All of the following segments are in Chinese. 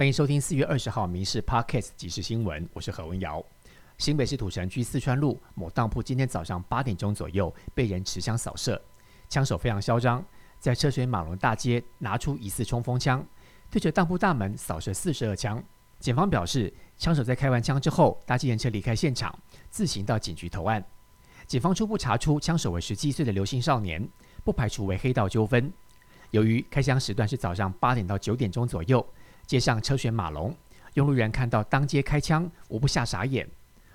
欢迎收听四月二十号《民事 Podcast 即时新闻》，我是何文瑶。新北市土城区四川路某当铺今天早上八点钟左右被人持枪扫射，枪手非常嚣张，在车水马龙大街拿出疑似冲锋枪，对着当铺大门扫射四十二枪。警方表示，枪手在开完枪之后搭计程车离开现场，自行到警局投案。警方初步查出枪手为十七岁的刘姓少年，不排除为黑道纠纷。由于开枪时段是早上八点到九点钟左右。街上车水马龙，用路人看到当街开枪，无不吓傻眼。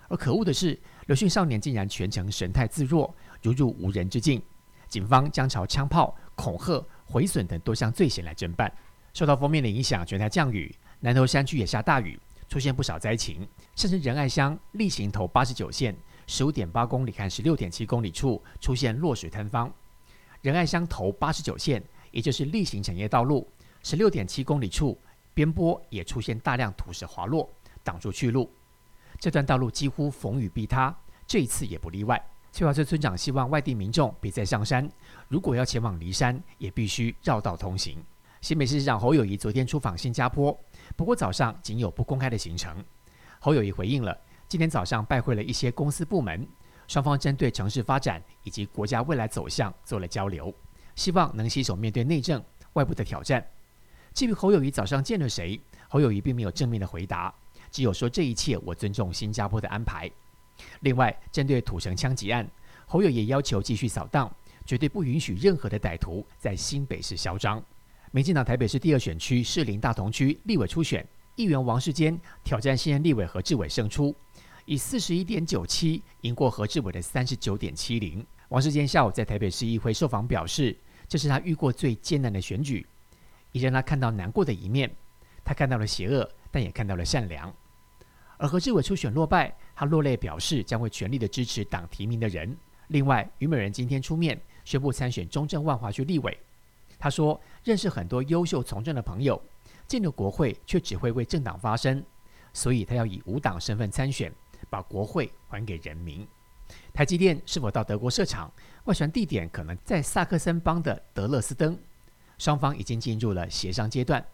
而可恶的是，刘姓少年竟然全程神态自若，如入无人之境。警方将朝枪炮、恐吓、毁损等多项罪嫌来侦办。受到封面的影响，全台降雨，南投山区也下大雨，出现不少灾情。甚至仁爱乡例行头八十九线十五点八公里和十六点七公里处出现落水坍方。仁爱乡头八十九线，也就是例行产业道路十六点七公里处。边坡也出现大量土石滑落，挡住去路。这段道路几乎逢雨必塌，这一次也不例外。翠华村村长希望外地民众别再上山，如果要前往骊山，也必须绕道通行。新北市长侯友谊昨天出访新加坡，不过早上仅有不公开的行程。侯友谊回应了，今天早上拜会了一些公司部门，双方针对城市发展以及国家未来走向做了交流，希望能携手面对内政、外部的挑战。至于侯友谊早上见了谁，侯友谊并没有正面的回答，只有说这一切我尊重新加坡的安排。另外，针对土城枪击案，侯友也要求继续扫荡，绝对不允许任何的歹徒在新北市嚣张。民进党台北市第二选区士林大同区立委初选，议员王世坚挑战现任立委何志伟胜出，以四十一点九七赢过何志伟的三十九点七零。王世坚下午在台北市议会受访表示，这是他遇过最艰难的选举。也让他看到难过的一面，他看到了邪恶，但也看到了善良。而何志伟初选落败，他落泪表示将会全力的支持党提名的人。另外，虞美人今天出面宣布参选中正万华区立委。他说认识很多优秀从政的朋友，进了国会却只会为政党发声，所以他要以无党身份参选，把国会还给人民。台积电是否到德国设厂？外传地点可能在萨克森邦的德勒斯登。双方已经进入了协商阶段，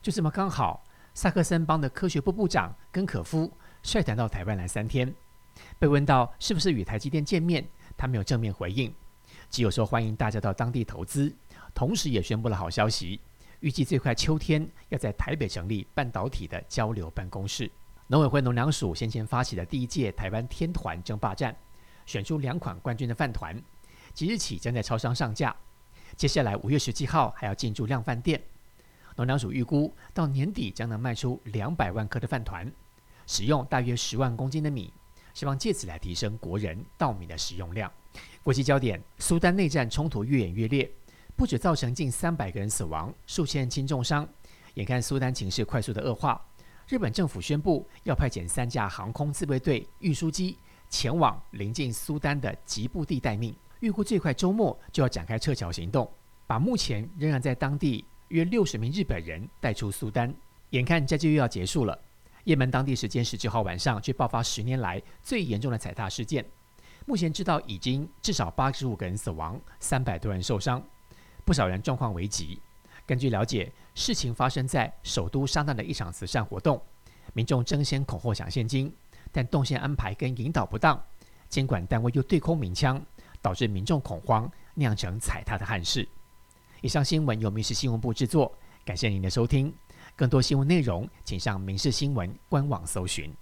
就这么刚好，萨克森邦的科学部部长根可夫率团到台湾来三天。被问到是不是与台积电见面，他没有正面回应，只有说欢迎大家到当地投资，同时也宣布了好消息，预计最快秋天要在台北成立半导体的交流办公室。农委会农粮署先前发起的第一届台湾天团争霸战，选出两款冠军的饭团，即日起将在超商上架。接下来五月十七号还要进驻量饭店，农粮署预估到年底将能卖出两百万颗的饭团，使用大约十万公斤的米，希望借此来提升国人稻米的使用量。国际焦点：苏丹内战冲突越演越烈，不止造成近三百个人死亡，数千人轻重伤。眼看苏丹情势快速的恶化，日本政府宣布要派遣三架航空自卫队运输机前往临近苏丹的吉布地待命。预估最快周末就要展开撤侨行动，把目前仍然在当地约六十名日本人带出苏丹。眼看这就又要结束了，也门当地时间十九号晚上却爆发十年来最严重的踩踏事件。目前知道已经至少八十五个人死亡，三百多人受伤，不少人状况危急。根据了解，事情发生在首都沙那的一场慈善活动，民众争先恐后抢现金，但动线安排跟引导不当，监管单位又对空鸣枪。导致民众恐慌，酿成踩踏的憾事。以上新闻由民事新闻部制作，感谢您的收听。更多新闻内容，请上民事新闻官网搜寻。